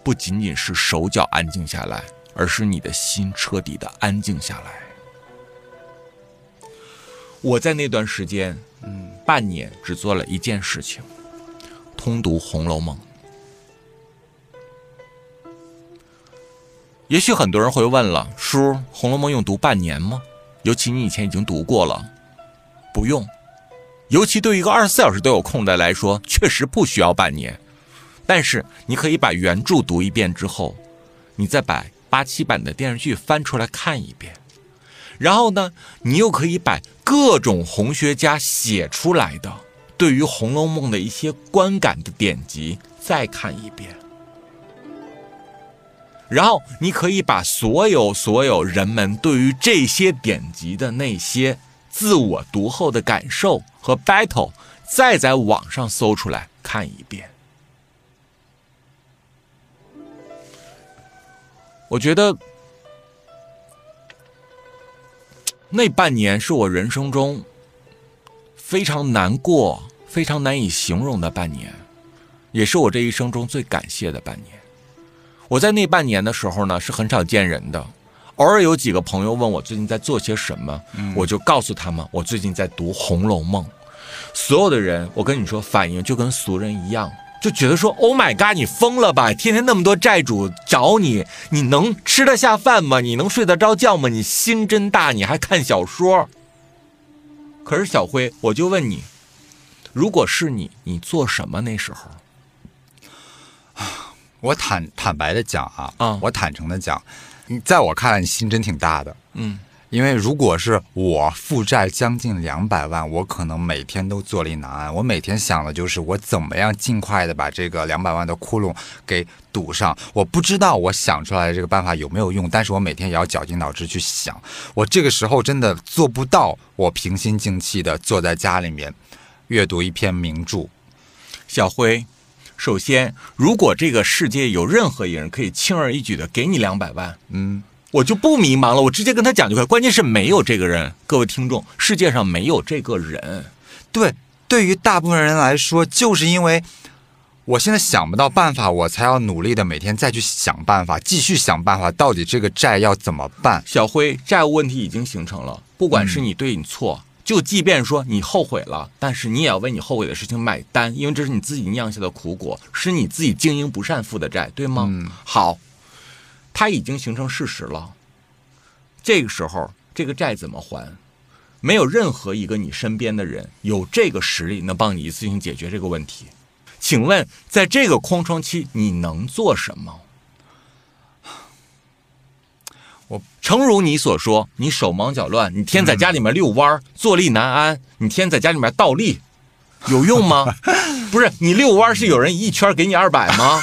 不仅仅是手脚安静下来，而是你的心彻底的安静下来。我在那段时间，嗯，半年只做了一件事情，通读《红楼梦》。也许很多人会问了，叔，《红楼梦》用读半年吗？尤其你以前已经读过了，不用。尤其对于一个二十四小时都有空的来说，确实不需要半年。但是你可以把原著读一遍之后，你再把八七版的电视剧翻出来看一遍，然后呢，你又可以把各种红学家写出来的对于《红楼梦》的一些观感的典籍再看一遍。然后你可以把所有所有人们对于这些典籍的那些自我读后的感受和 battle，再在网上搜出来看一遍。我觉得那半年是我人生中非常难过、非常难以形容的半年，也是我这一生中最感谢的半年。我在那半年的时候呢，是很少见人的，偶尔有几个朋友问我最近在做些什么，我就告诉他们我最近在读《红楼梦》。所有的人，我跟你说，反应就跟俗人一样，就觉得说：“Oh my god，你疯了吧？天天那么多债主找你，你能吃得下饭吗？你能睡得着觉吗？你心真大，你还看小说？”可是小辉，我就问你，如果是你，你做什么那时候？我坦坦白的讲啊，啊我坦诚的讲，你在我看来，你心真挺大的。嗯，因为如果是我负债将近两百万，我可能每天都坐立难安。我每天想的就是我怎么样尽快的把这个两百万的窟窿给堵上。我不知道我想出来的这个办法有没有用，但是我每天也要绞尽脑汁去想。我这个时候真的做不到，我平心静气的坐在家里面阅读一篇名著。小辉，首先，如果这个世界有任何一个人可以轻而易举的给你两百万，嗯，我就不迷茫了，我直接跟他讲就可以。关键是没有这个人，各位听众，世界上没有这个人。对，对于大部分人来说，就是因为我现在想不到办法，我才要努力的每天再去想办法，继续想办法，到底这个债要怎么办？小辉，债务问题已经形成了，不管是你对你错，就即便说你后悔了，但是你也要为你后悔的事情买单，因为这是你自己酿下的苦果，是你自己经营不善负的债，对吗？嗯好，它已经形成事实了。这个时候，这个债怎么还？没有任何一个你身边的人有这个实力能帮你一次性解决这个问题。请问，在这个空窗期，你能做什么？我诚如你所说，你手忙脚乱，你天在家里面遛弯儿，坐立难安，你天在家里面倒立，有用吗？不是你遛弯是有人一圈给你二百吗？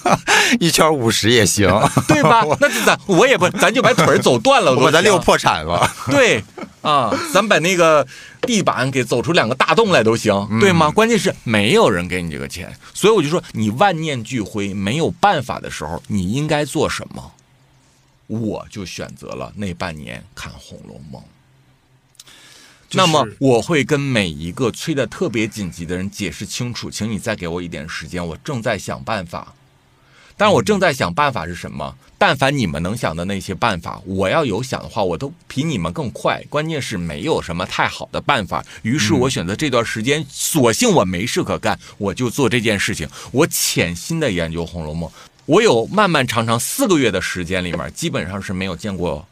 一圈五十也行，对吧？那是咱我也不，咱就把腿儿走断了，我把它遛遛破产了。对啊，咱把那个地板给走出两个大洞来都行，对吗？关键是没有人给你这个钱，所以我就说，你万念俱灰没有办法的时候，你应该做什么？我就选择了那半年看《红楼梦》。那么我会跟每一个催得特别紧急的人解释清楚，请你再给我一点时间，我正在想办法。但我正在想办法是什么？但凡你们能想的那些办法，我要有想的话，我都比你们更快。关键是没有什么太好的办法，于是我选择这段时间，索性我没事可干，我就做这件事情。我潜心的研究《红楼梦》，我有漫漫长长四个月的时间里面，基本上是没有见过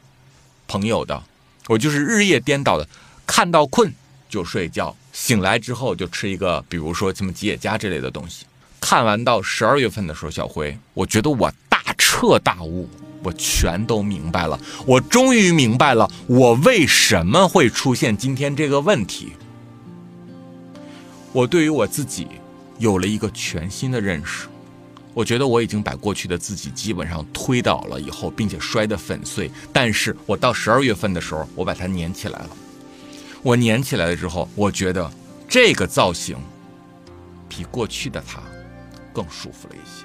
朋友的，我就是日夜颠倒的。看到困就睡觉，醒来之后就吃一个，比如说什么吉野家之类的东西。看完到十二月份的时候，小辉，我觉得我大彻大悟，我全都明白了。我终于明白了，我为什么会出现今天这个问题。我对于我自己有了一个全新的认识。我觉得我已经把过去的自己基本上推倒了以后，并且摔得粉碎。但是我到十二月份的时候，我把它粘起来了。我粘起来了之后，我觉得这个造型比过去的他更舒服了一些。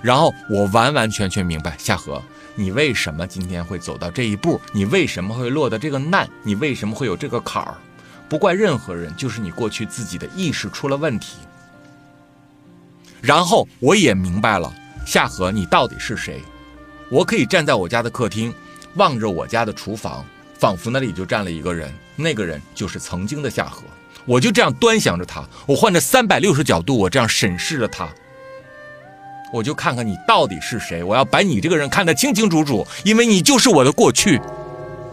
然后我完完全全明白夏荷，你为什么今天会走到这一步？你为什么会落得这个难？你为什么会有这个坎儿？不怪任何人，就是你过去自己的意识出了问题。然后我也明白了，夏荷，你到底是谁？我可以站在我家的客厅，望着我家的厨房。仿佛那里就站了一个人，那个人就是曾经的夏荷。我就这样端详着他，我换着三百六十角度，我这样审视着他。我就看看你到底是谁，我要把你这个人看得清清楚楚，因为你就是我的过去。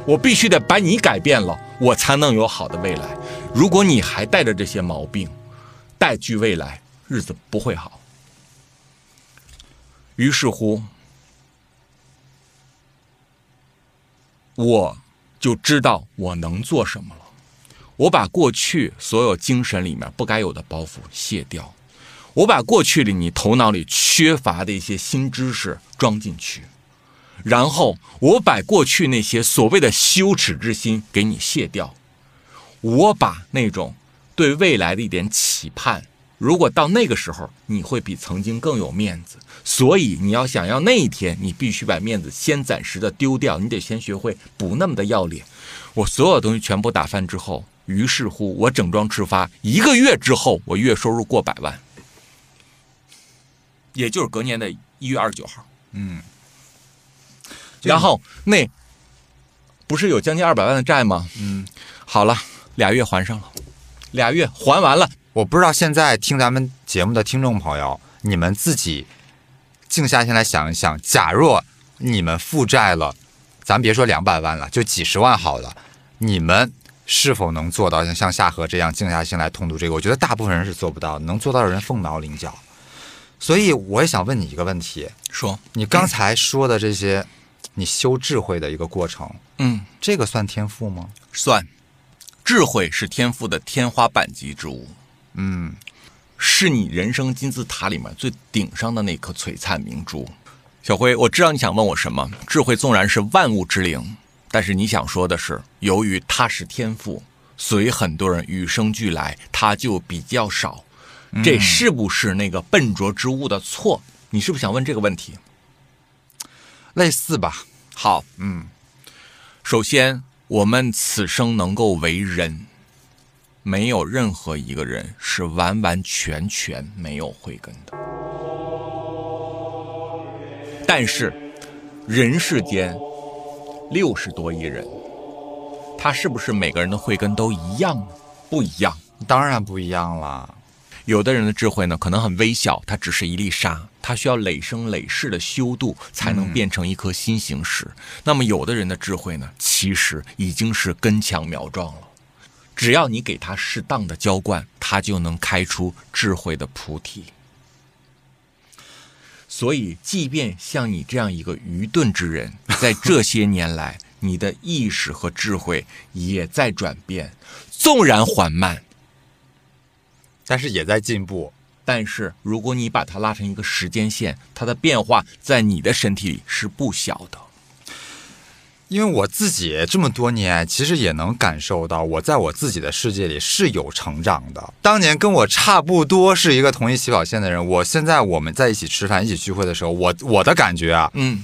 我必须得把你改变了，我才能有好的未来。如果你还带着这些毛病，带去未来，日子不会好。于是乎，我。就知道我能做什么了。我把过去所有精神里面不该有的包袱卸掉，我把过去里你头脑里缺乏的一些新知识装进去，然后我把过去那些所谓的羞耻之心给你卸掉，我把那种对未来的一点期盼。如果到那个时候，你会比曾经更有面子，所以你要想要那一天，你必须把面子先暂时的丢掉，你得先学会不那么的要脸。我所有东西全部打翻之后，于是乎我整装出发，一个月之后，我月收入过百万，也就是隔年的一月二十九号。嗯，然后那不是有将近二百万的债吗？嗯，好了，俩月还上了，俩月还完了。我不知道现在听咱们节目的听众朋友，你们自己静下心来想一想，假若你们负债了，咱别说两百万了，就几十万好了，你们是否能做到像像夏荷这样静下心来通读这个？我觉得大部分人是做不到，能做到的人凤毛麟角。所以我也想问你一个问题：说你刚才说的这些，你修智慧的一个过程，嗯，这个算天赋吗？算，智慧是天赋的天花板级之物。嗯，是你人生金字塔里面最顶上的那颗璀璨明珠，小辉，我知道你想问我什么。智慧纵然是万物之灵，但是你想说的是，由于它是天赋，所以很多人与生俱来，它就比较少。这是不是那个笨拙之物的错？你是不是想问这个问题？类似吧。好，嗯，首先，我们此生能够为人。没有任何一个人是完完全全没有慧根的，但是人世间六十多亿人，他是不是每个人的慧根都一样呢？不一样，当然不一样了。有的人的智慧呢，可能很微小，它只是一粒沙，它需要累生累世的修度，才能变成一颗心形石。那么有的人的智慧呢，其实已经是根强苗壮了。只要你给他适当的浇灌，他就能开出智慧的菩提。所以，即便像你这样一个愚钝之人，在这些年来，你的意识和智慧也在转变，纵然缓慢，但是也在进步。但是如果你把它拉成一个时间线，它的变化在你的身体里是不小的。因为我自己这么多年，其实也能感受到，我在我自己的世界里是有成长的。当年跟我差不多是一个同一起跑线的人，我现在我们在一起吃饭、一起聚会的时候，我 我的感觉啊，嗯，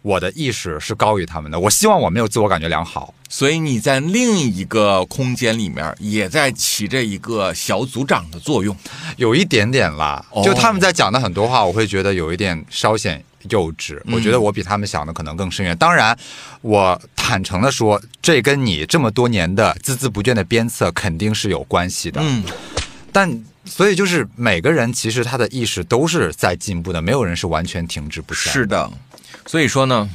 我的意识是高于他们的。我希望我没有自我感觉良好，所以你在另一个空间里面也在起着一个小组长的作用。有一点点啦。哦就他们在讲的很多话，我会觉得有一点稍显幼稚。我觉得我比他们想的可能更深远。当然，我坦诚的说，这跟你这么多年的孜孜不倦的鞭策肯定是有关系的。嗯，但所以就是每个人其实他的意识都是在进步的，没有人是完全停滞不前。是的。所以说呢，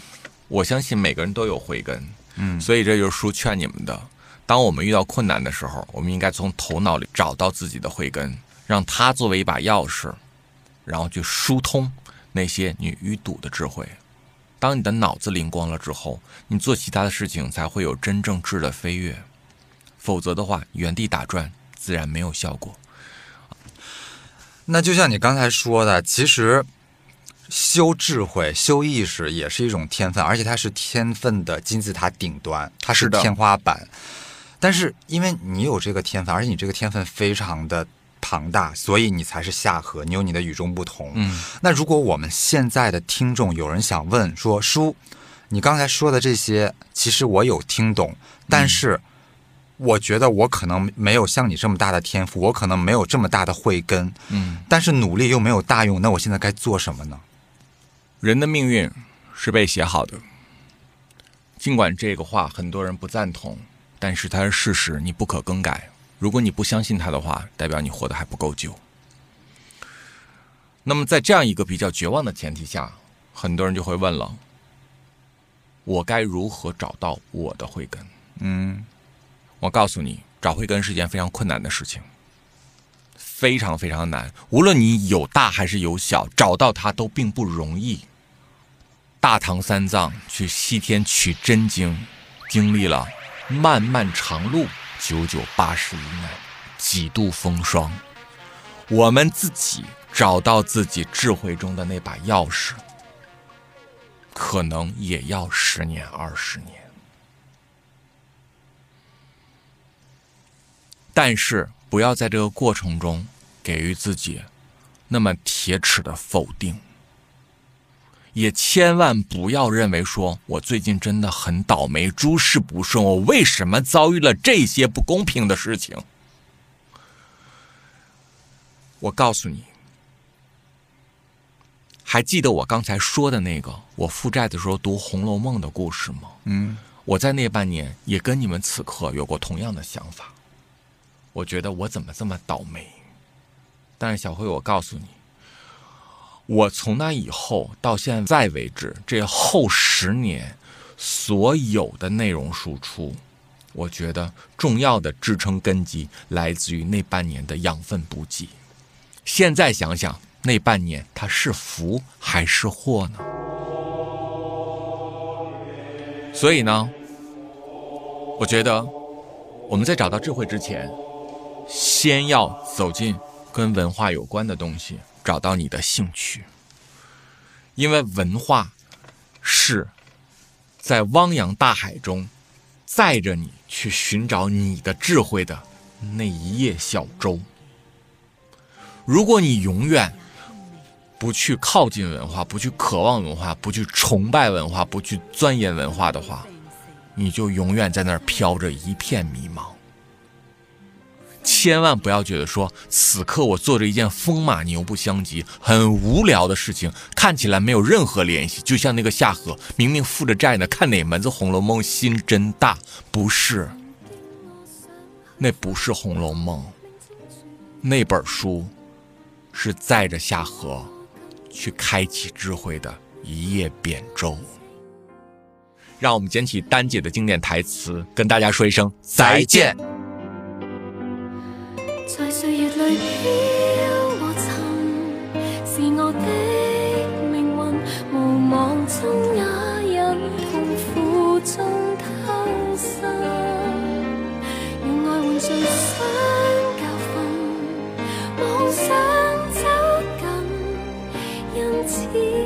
我相信每个人都有慧根。嗯所以这就是书劝你们的：当我们遇到困难的时候，我们应该从头脑里找到自己的慧根，让它作为一把钥匙，然后去疏通那些你淤堵的智慧。当你的脑子灵光了之后，你做其他的事情才会有真正质的飞跃。否则的话，原地打转自然没有效果。那就像你刚才说的，其实修智慧、修意识也是一种天分，而且它是天分的金字塔顶端，它是天花板。但是因为你有这个天分，而且你这个天分非常的庞大，所以你才是下颌，你有你的与众不同。嗯，那如果我们现在的听众有人想问说，叔，你刚才说的这些，其实我有听懂，但是我觉得我可能没有像你这么大的天赋，我可能没有这么大的慧根，嗯，但是努力又没有大用，那我现在该做什么呢？人的命运是被写好的。尽管这个话很多人不赞同，但是它是事实，你不可更改。如果你不相信它的话，代表你活得还不够久。那么，在这样一个比较绝望的前提下，很多人就会问了：我该如何找到我的慧根？嗯，我告诉你，找慧根是一件非常困难的事情，非常非常难。无论你有大还是有小，找到它都并不容易。大唐三藏去西天取真经，经历了漫漫长路，九九八十一难，几度风霜。我们自己找到自己智慧中的那把钥匙，可能也要十年二十年。但是不要在这个过程中给予自己那么铁齿的否定，也千万不要认为说我最近真的很倒霉，诸事不顺，我为什么遭遇了这些不公平的事情？我告诉你，还记得我刚才说的那个我负债的时候读《红楼梦》的故事吗？嗯，我在那半年也跟你们此刻有过同样的想法。我觉得我怎么这么倒霉？但是小辉，我告诉你，我从那以后到现在为止，这后十年所有的内容输出，我觉得重要的支撑根基来自于那半年的养分补给。现在想想，那半年它是福还是祸呢？所以呢，我觉得我们在找到智慧之前，先要走进跟文化有关的东西，找到你的兴趣，因为文化是在汪洋大海中载着你去寻找你的智慧的那一叶小舟。如果你永远不去靠近文化，不去渴望文化，不去崇拜文化，不去钻研文化的话，你就永远在那儿飘着一片迷茫。千万不要觉得说此刻我做着一件风马牛不相及、很无聊的事情，看起来没有任何联系，就像那个夏荷明明负着债呢，看哪门子《红楼梦》心真大？不是，那不是《红楼梦》，那本书是载着夏荷去开启智慧的一叶扁舟。让我们捡起丹姐的经典台词，跟大家说一声再见。在岁月里飘和沉，是我的命运。无望中也忍，痛苦中偷生。用爱换尽新教训，妄想走近，因此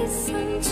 生出。